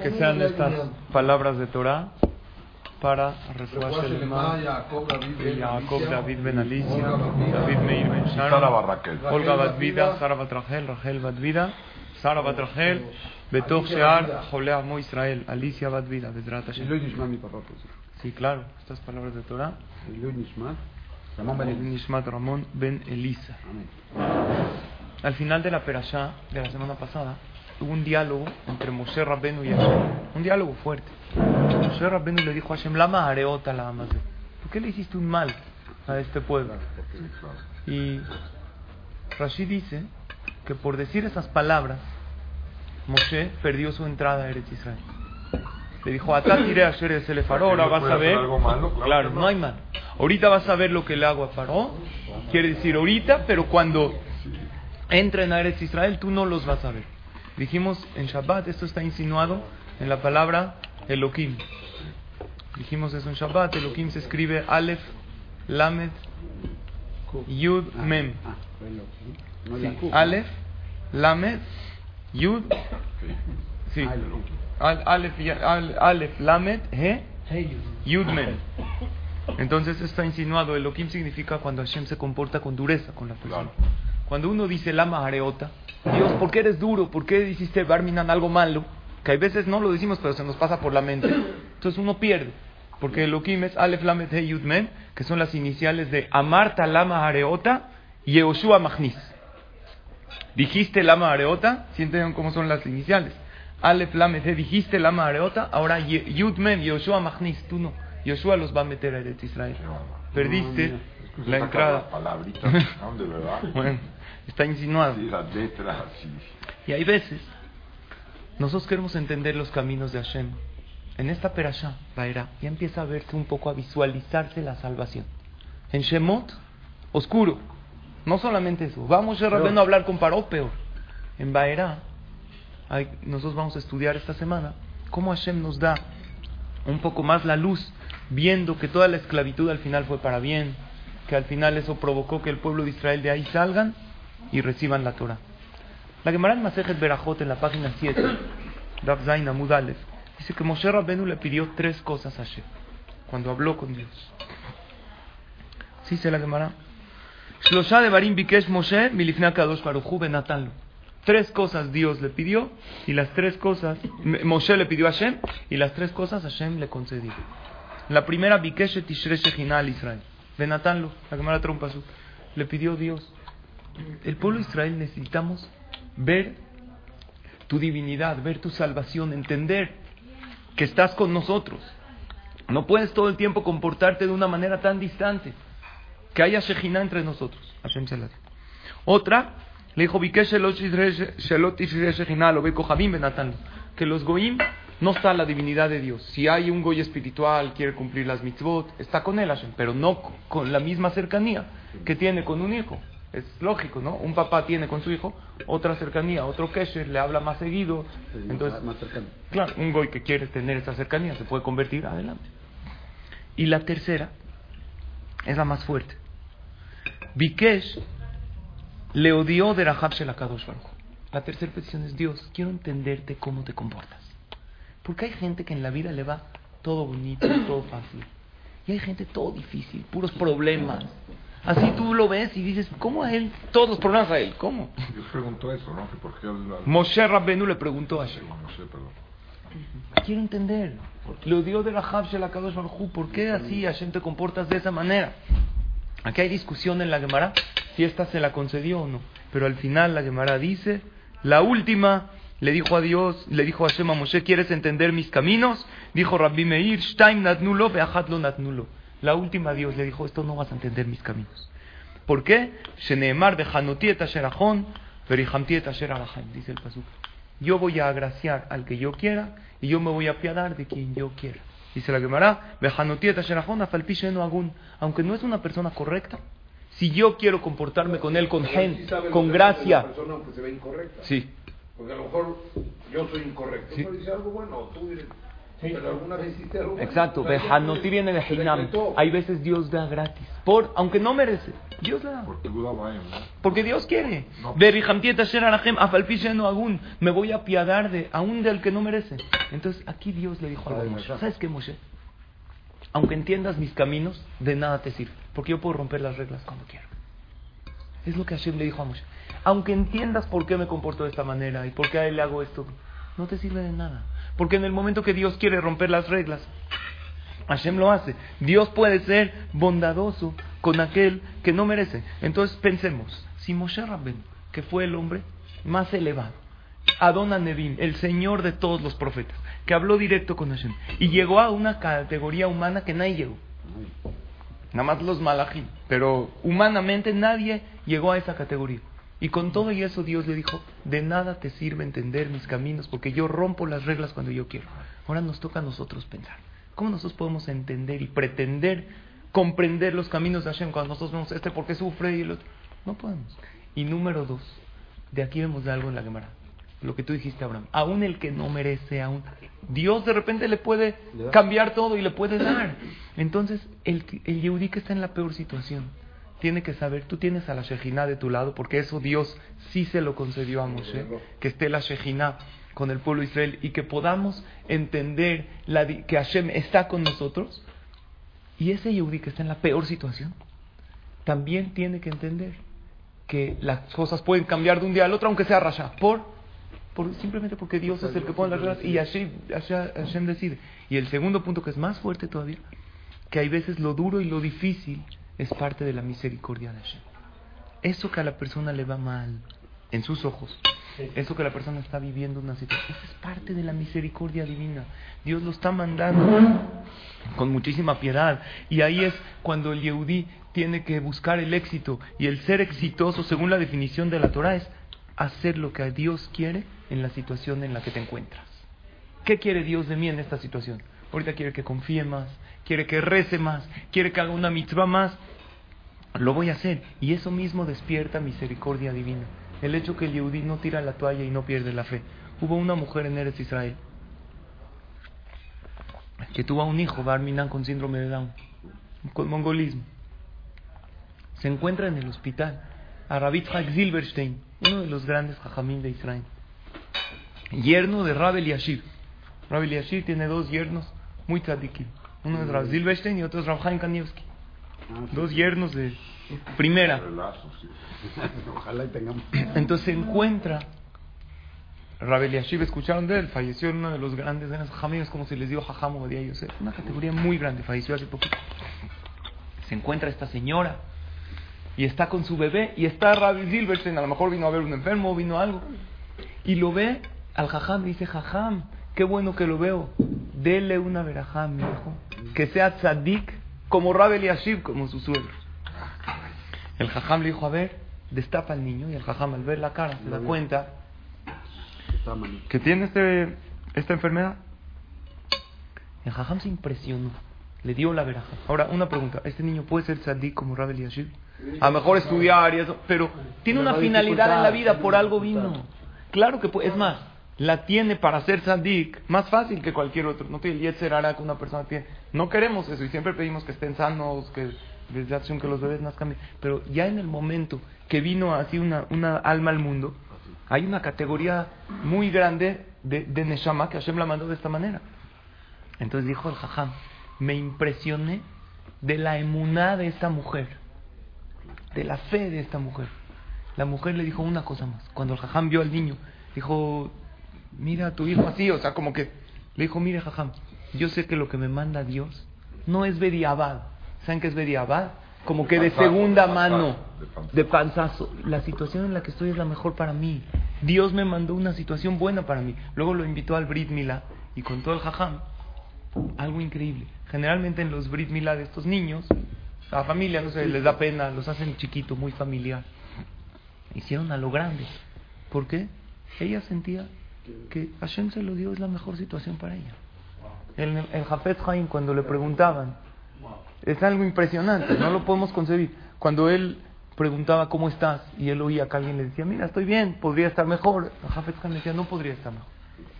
Que sean estas palabras de Torah para Refuah Shelema, Jacob David Ben Alicia, David Meir Ben Sharon, Olga Batvida, Sara Batrachel, Rachel Batvida, Sara Batrachel, Betoch Shear, Jolea Mo Israel, Alicia Batvida, Bedrat Hashem. Sí, claro, estas palabras de Torah. Ramón Ben Elisa. Al final de la perashá de la semana pasada, hubo un diálogo entre Moshe Rabbenu y Hashem. Un diálogo fuerte. Moshe Rabbenu le dijo a Hashem, Lama areota la amazé. ¿Por qué le hiciste un mal a este pueblo? Y Rashid dice que por decir esas palabras, Moshe perdió su entrada a Eretz Israel. Le dijo, Atá tiré a el Faro, ahora vas a ver. Claro, no hay mal. Ahorita vas a ver lo que le hago a Faro. Quiere decir ahorita, pero cuando entren a Eretz Israel, tú no los vas a ver. Dijimos en Shabbat, esto está insinuado en la palabra Elohim. Dijimos eso en Shabbat, Elohim se escribe Aleph, Lamed, Yud, Mem. Sí, Aleph, Lamed, Yud, sí. Aleph, Aleph, Lamed, He, Yud, Mem. Entonces está insinuado, Elohim significa cuando Hashem se comporta con dureza con la persona. Cuando uno dice Lama Areota, Dios, ¿por qué eres duro? ¿Por qué hiciste Barminan algo malo? Que a veces no lo decimos, pero se nos pasa por la mente. Entonces uno pierde. Porque Elohim es Aleph Lamed He Yud Mem, que son las iniciales de Amarta Lama Areota y Yehoshua Magnis. Dijiste Lama Areota, sienten cómo son las iniciales. Aleph Lamed He, dijiste Lama Areota, ahora Yud Mem, Yehoshua Magnis, tú no. Yoshua los va a meter a Israel. Perdiste la entrada. bueno, está insinuado. Y hay veces, nosotros queremos entender los caminos de Hashem. En esta perashá, Baera, ya empieza a verse un poco, a visualizarse la salvación. En Shemot, oscuro. No solamente eso. Vamos a a hablar con Paró, peor. En Baera, nosotros vamos a estudiar esta semana cómo Hashem nos da un poco más la luz viendo que toda la esclavitud al final fue para bien, que al final eso provocó que el pueblo de Israel de ahí salgan y reciban la Torah. La Gemara en Masejet Berajot en la página 7, Rav Zain Amud Aleph, dice que Moshe Rabbenu le pidió tres cosas a Hashem cuando habló con Dios. Sí, se la Gemara. Shlosha de Barim Bikesh Moshe milifna kadosh baruchu benatanlo. Tres cosas Dios le pidió y las tres cosas Moshe le pidió a Hashem y las tres cosas Hashem le concedió. La primera, Bikeshe Tishre al Israel. Benatanlo, la Gemara Trompasu. Le pidió Dios. El pueblo de Israel necesitamos ver tu divinidad, ver tu salvación, entender que estás con nosotros. No puedes todo el tiempo comportarte de una manera tan distante. Que haya Shejina entre nosotros. Otra, le dijo, Que los Goim no está la divinidad de Dios. Si hay un goy espiritual, quiere cumplir las mitzvot, está con él Hashem, pero no con la misma cercanía que tiene con un hijo. Es lógico, ¿no? Un papá tiene con su hijo otra cercanía, otro kesher, le habla más seguido. Entonces, claro, un goy que quiere tener esa cercanía se puede convertir adelante. Y la tercera es la más fuerte. Bikesh le odió de Rahab Shelakadosh La tercera petición es Dios, quiero entenderte cómo te comportas. Porque hay gente que en la vida le va todo bonito, todo fácil. Y hay gente todo difícil, puros problemas. Así tú lo ves y dices, ¿cómo a él? Todos los problemas a él, ¿cómo? Yo pregunto eso, ¿no? ¿Por qué Moshe Rabbenu le preguntó a Hashem. Quiero entender. Lo dio de la la Kadosh Baruj ¿Por qué así Hashem te comportas de esa manera? Aquí hay discusión en la Gemara si esta se la concedió o no. Pero al final la Gemara dice, la última le dijo a Dios, le dijo a Hashem a Moshe, ¿quieres entender mis caminos? Dijo Rabbi Meir, Shtaim natnulo, lo natnulo. La última Dios le dijo, esto no vas a entender mis caminos. ¿Por qué? Dice el pasuk. yo voy a agraciar al que yo quiera y yo me voy a apiadar de quien yo quiera. Dice la Gemara, aunque no es una persona correcta, si yo quiero comportarme con él con gen, con gracia. Sí. Porque a lo mejor yo soy incorrecto. Sí. Pero dice algo bueno, tú dices, pero alguna vez hiciste algo. Exacto, viene de Hinam. Hay veces Dios da gratis, por aunque no merece, Dios le da. Porque Dios quiere. No. Me voy a apiadar de aún del que no merece. Entonces aquí Dios le dijo algo a Moshe. ¿Sabes qué, Moshe? Aunque entiendas mis caminos, de nada te sirve. Porque yo puedo romper las reglas cuando quiero. Es lo que Hashem le dijo a Moshe. Aunque entiendas por qué me comporto de esta manera y por qué a él le hago esto, no te sirve de nada. Porque en el momento que Dios quiere romper las reglas, Hashem lo hace. Dios puede ser bondadoso con aquel que no merece. Entonces pensemos, si Moshe Rabben, que fue el hombre más elevado, Adon Nevim, el señor de todos los profetas, que habló directo con Hashem, y llegó a una categoría humana que nadie llegó. Nada más los malajim, pero humanamente nadie llegó a esa categoría. Y con todo y eso Dios le dijo, de nada te sirve entender mis caminos, porque yo rompo las reglas cuando yo quiero. Ahora nos toca a nosotros pensar. ¿Cómo nosotros podemos entender y pretender comprender los caminos de Hashem cuando nosotros vemos este por qué sufre y el otro? No podemos. Y número dos, de aquí vemos de algo en la Gemara. Lo que tú dijiste, Abraham. Aún el que no merece, aún. Dios de repente le puede cambiar todo y le puede dar. Entonces, el, el Yehudí que está en la peor situación, tiene que saber, tú tienes a la Shejina de tu lado, porque eso Dios sí se lo concedió a Moshe, que esté la Shejina con el pueblo de Israel y que podamos entender la que Hashem está con nosotros. Y ese Yehudí que está en la peor situación, también tiene que entender que las cosas pueden cambiar de un día al otro, aunque sea rasha, por, por simplemente porque Dios es el que pone las reglas y Hashem, Hashem- Hashem decide. Y el segundo punto, que es más fuerte todavía, que hay veces lo duro y lo difícil es parte de la misericordia de Hashem. Eso que a la persona le va mal en sus ojos, eso que la persona está viviendo una situación, eso es parte de la misericordia divina. Dios lo está mandando con muchísima piedad. Y ahí es cuando el Yehudí tiene que buscar el éxito. Y el ser exitoso, según la definición de la Torah, es hacer lo que Dios quiere en la situación en la que te encuentras. ¿Qué quiere Dios de mí en esta situación? Ahorita quiere que confíe más, quiere que rece más, quiere que haga una mitzvah más. Lo voy a hacer. Y eso mismo despierta misericordia divina. El hecho que el Yehudí no tira la toalla y no pierde la fe. Hubo una mujer en Eretz Israel que tuvo a un hijo, Barminan, con síndrome de Down, con mongolismo. Se encuentra en el hospital a Rabbi Zilberstein, uno de los grandes jajamín de Israel, yerno de Rab Eliashib. Rab Eliashib tiene dos yernos muy tzadikim. Uno es Rab Zilberstein y otro es Rab Chaim Kanievski. Dos yernos de primera. Ojalá y tengamos. Entonces se encuentra Rabel Yashiv, escucharon de él, falleció en uno de los grandes grandes jajamíes, como se les dio Jajam Obadiah Yosef, una categoría muy grande, falleció hace poquito. Se encuentra esta señora y está con su bebé y está Rabbi Silverstein, a lo mejor vino a ver un enfermo, vino algo, y lo ve al Jajam y dice, Jajam, qué bueno que lo veo, dele una verajá a mi hijo, que sea tzadik como Rabel Yashiv, como su suegro. El Jajam le dijo, a ver, destapa al niño y el Jajam al ver la cara se da cuenta que tiene este, esta enfermedad. El Jajam se impresionó, le dio la veraja. Ahora, una pregunta, ¿este niño puede ser tzadik como Rabel Yashiv? A lo mejor estudiar y eso, pero tiene una finalidad en la vida, por algo vino. Claro que puede, es más, la tiene para ser tzadik más fácil que cualquier otro. No tiene el hara que una persona tiene. No queremos eso y siempre pedimos que estén sanos, que desde acción que los bebés nazcan bien. Pero ya en el momento que vino así una, una alma al mundo, hay una categoría muy grande de, de Neshama que Hashem la mandó de esta manera. Entonces dijo el Jajam, me impresioné de la emuná de esta mujer, de la fe de esta mujer. La mujer le dijo una cosa más. Cuando el Jajam vio al niño, dijo, mira a tu hijo así, o sea, como que le dijo, mire Jajam, yo sé que lo que me manda Dios no es Bediabad. ¿Saben qué es Bediabad? Como que de segunda mano, de panzazo. La situación en la que estoy es la mejor para mí. Dios me mandó una situación buena para mí. Luego lo invitó al Brit Milá y contó el Jajam algo increíble. Generalmente en los Brit Milá de estos niños, a la familia, no sé, les da pena, los hacen chiquito, muy familiar. Hicieron a lo grande. ¿Por qué? Ella sentía que Hashem se lo dio, es la mejor situación para ella. El, el Jafet Haim, cuando le preguntaban, es algo impresionante, no lo podemos concebir. Cuando él preguntaba cómo estás y él oía que alguien le decía, mira, estoy bien, podría estar mejor. El Jafet Haim decía, no podría estar mejor.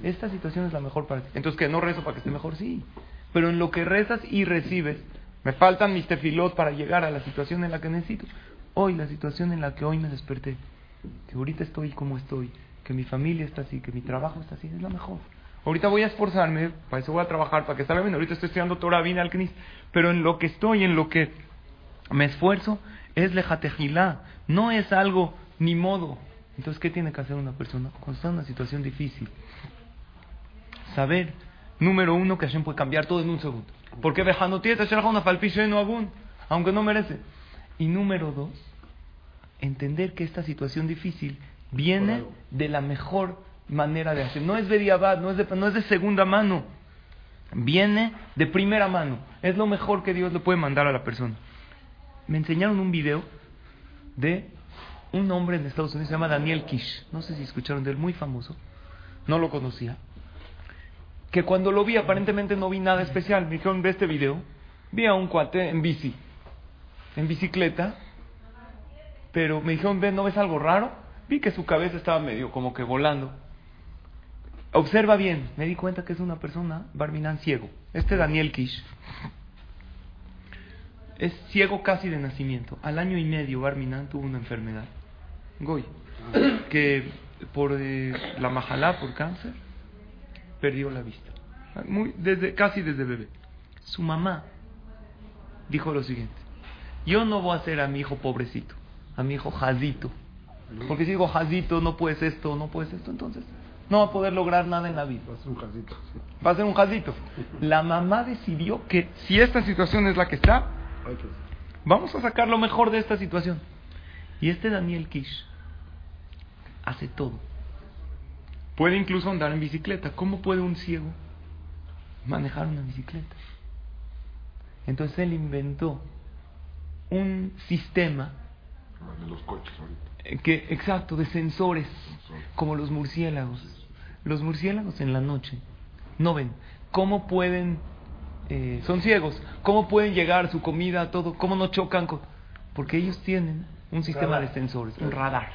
Esta situación es la mejor para ti. Entonces, que no rezo para que esté mejor, sí. Pero en lo que rezas y recibes, me faltan mis tefilot para llegar a la situación en la que necesito. Hoy, la situación en la que hoy me desperté, que ahorita estoy como estoy, que mi familia está así, que mi trabajo está así, es la mejor. Ahorita voy a esforzarme, para eso voy a trabajar, para que salga bien. Ahorita estoy estudiando Torah, vine al. Pero en lo que estoy, en lo que me esfuerzo, es lejatejilá. No es algo ni modo. Entonces, ¿qué tiene que hacer una persona cuando está en una situación difícil? Saber, número uno, que Hashem puede cambiar todo en un segundo. Porque una aunque no merece. Y número dos, entender que esta situación difícil viene de la mejor manera de hacer. No es Bediabad, no es de, no es de segunda mano. Viene de primera mano. Es lo mejor que Dios le puede mandar a la persona. Me enseñaron un video de un hombre en Estados Unidos, se llama Daniel Kish. No sé si escucharon de él, muy famoso. No lo conocía. Que cuando lo vi, aparentemente no vi nada especial. Me dijeron, ve este video. Vi a un cuate en bici, en bicicleta. Pero me dijeron, ve, ¿no ves algo raro? Vi que su cabeza estaba medio como que volando. Observa bien, me di cuenta que es una persona, Barminan, ciego. Este Daniel Kish es ciego casi de nacimiento. Al año y medio, Barminan tuvo una enfermedad, Goy, que por eh, la majalá, por cáncer, perdió la vista. Muy, desde, casi desde bebé. Su mamá dijo lo siguiente: Yo no voy a hacer a mi hijo pobrecito, a mi hijo jazito. Porque si digo jazito, no puedes esto, no puedes esto, entonces no va a poder lograr nada en la vida. Va a ser un jazito. Va a ser un jazito. La mamá decidió que si esta situación es la que está, vamos a sacar lo mejor de esta situación. Y este Daniel Kish hace todo. Puede incluso andar en bicicleta. ¿Cómo puede un ciego manejar una bicicleta? Entonces él inventó un sistema de los coches ahorita. que exacto de sensores como los murciélagos. Los murciélagos en la noche no ven. Cómo pueden eh, son ciegos cómo pueden llegar su comida todo cómo no chocan con porque ellos tienen un sistema de sensores un radar.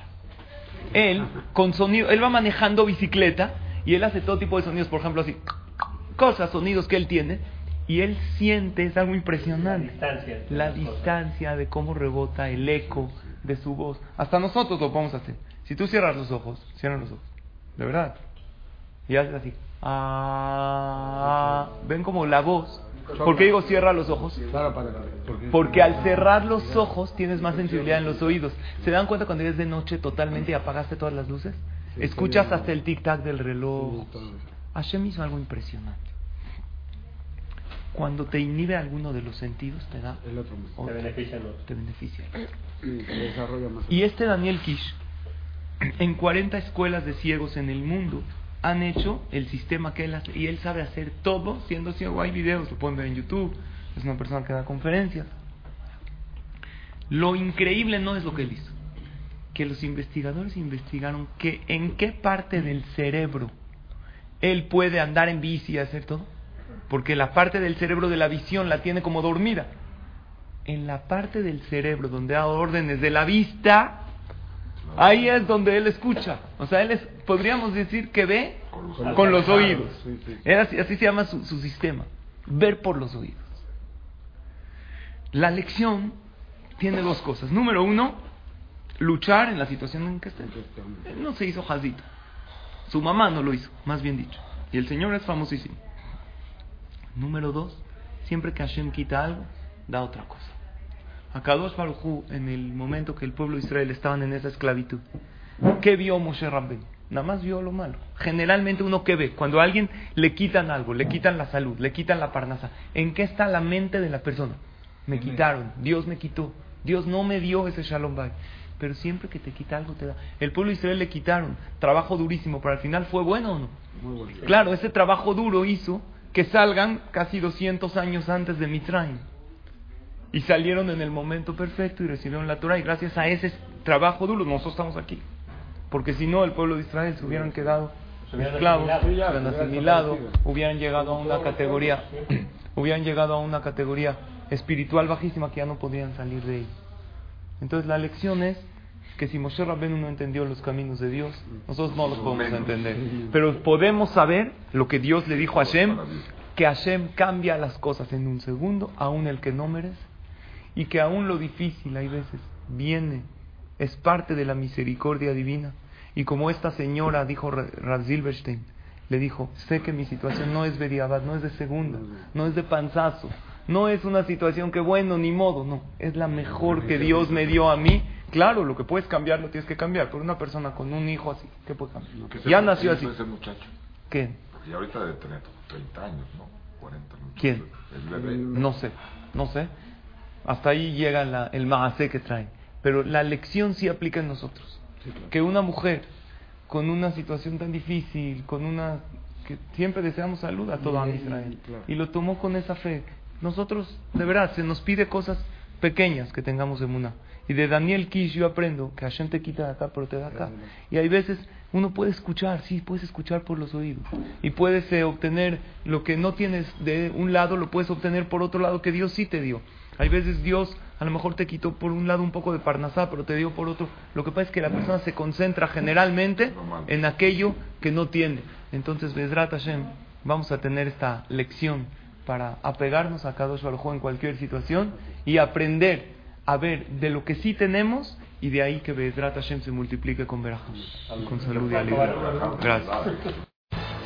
Él con sonido él va manejando bicicleta y él hace todo tipo de sonidos por ejemplo así cosas sonidos que él tiene y él siente, es algo impresionante, La distancia. la distancia de cómo rebota el eco de su voz. Hasta nosotros lo podemos hacer. Si tú cierras los ojos, cierran los ojos, de verdad, y haces así, ah, ven como la voz. ¿Por qué digo cierra los ojos? Claro, para, porque, Porque al cerrar los ojos tienes más sensibilidad en los oídos. ¿Se dan cuenta cuando es de noche totalmente y apagaste todas las luces? Escuchas hasta el tic-tac del reloj. Hashem hizo algo impresionante. Cuando te inhibe alguno de los sentidos, te da El otro mes. Te otro, benefician los. te beneficia. Sí, se desarrolla más. Y este Daniel Kish, en 40 escuelas de ciegos en el mundo, han hecho el sistema que él hace. Y él sabe hacer todo siendo ciego. Hay videos, lo pueden ver en YouTube. Es una persona que da conferencias. Lo increíble no es lo que él hizo. Que los investigadores investigaron que en qué parte del cerebro él puede andar en bici y hacer todo. Porque la parte del cerebro de la visión la tiene como dormida. En la parte del cerebro donde da órdenes de la vista, ahí es donde él escucha. O sea, él es, podríamos decir que ve con los oídos. Así, así se llama su, su sistema. Ver por los oídos. La lección tiene dos cosas. Número uno, luchar en la situación en que esté. Él no se hizo jazito. Su mamá no lo hizo, más bien dicho. Y el Señor es famosísimo. Número dos, siempre que Hashem quita algo, da otra cosa. Akadosh Baruj Hu, en el momento que el pueblo de Israel estaban en esa esclavitud, ¿qué vio Moshe Rabben? Nada más vio lo malo. Generalmente uno que ve, cuando a alguien le quitan algo, le quitan la salud, le quitan la parnasa, ¿en qué está la mente de la persona? Me quitaron, Dios me quitó, Dios no me dio ese Shalom Bay. Pero siempre que te quita algo te da. El pueblo de Israel le quitaron, trabajo durísimo, pero al final fue bueno o no. Muy bueno. Claro, ese trabajo duro hizo que salgan casi 200 años antes de Mitraim. Y salieron en el momento perfecto y recibieron la Torah. Y gracias a ese trabajo duro, nosotros estamos aquí. Porque si no, el pueblo de Israel se hubieran quedado esclavos, se hubieran asimilado, hubieran llegado a una categoría, hubieran llegado a una categoría espiritual bajísima que ya no podían salir de ahí. Entonces la lección es que si Moshe Rabbeinu no entendió los caminos de Dios, nosotros no los podemos entender. Pero podemos saber lo que Dios le dijo a Hashem, que Hashem cambia las cosas en un segundo, aún el que no merece, y que aún lo difícil hay veces viene, es parte de la misericordia divina. Y como esta señora dijo Rav Silverstein, le dijo, sé que mi situación no es veriabad, no es de segunda, no es de panzazo, no es una situación que bueno, ni modo, no, es la mejor que Dios me dio a mí. Claro, lo que puedes cambiar lo tienes que cambiar, pero una persona con un hijo así, ¿qué puede cambiar? Ya nació así. ese muchacho? ¿Qué? Porque ya ahorita debe tener 30 años, ¿no? 40. ¿no? ¿Quién? El bebé. No sé, no sé. Hasta ahí llega la, el maasé que trae. Pero la lección sí aplica en nosotros. Que una mujer con una situación tan difícil, con una que siempre deseamos salud a todo Y- Israel. claro. Y lo tomó con esa fe. Nosotros, de verdad, se nos pide cosas pequeñas que tengamos en una. Y de Daniel Kish yo aprendo que Hashem te quita de acá, pero te da acá. Y hay veces uno puede escuchar, sí, puedes escuchar por los oídos. Y puedes eh, obtener lo que no tienes de un lado, lo puedes obtener por otro lado que Dios sí te dio. Hay veces Dios a lo mejor te quitó por un lado un poco de parnasá, pero te dio por otro. Lo que pasa es que la persona se concentra generalmente en aquello que no tiene. Entonces, Bezrat Hashem, vamos a tener esta lección para apegarnos a Kadosh Baruj en cualquier situación y aprender a ver de lo que sí tenemos y de ahí que Bezrat Hashem se multiplique con verajos, con salud y alegría. Gracias.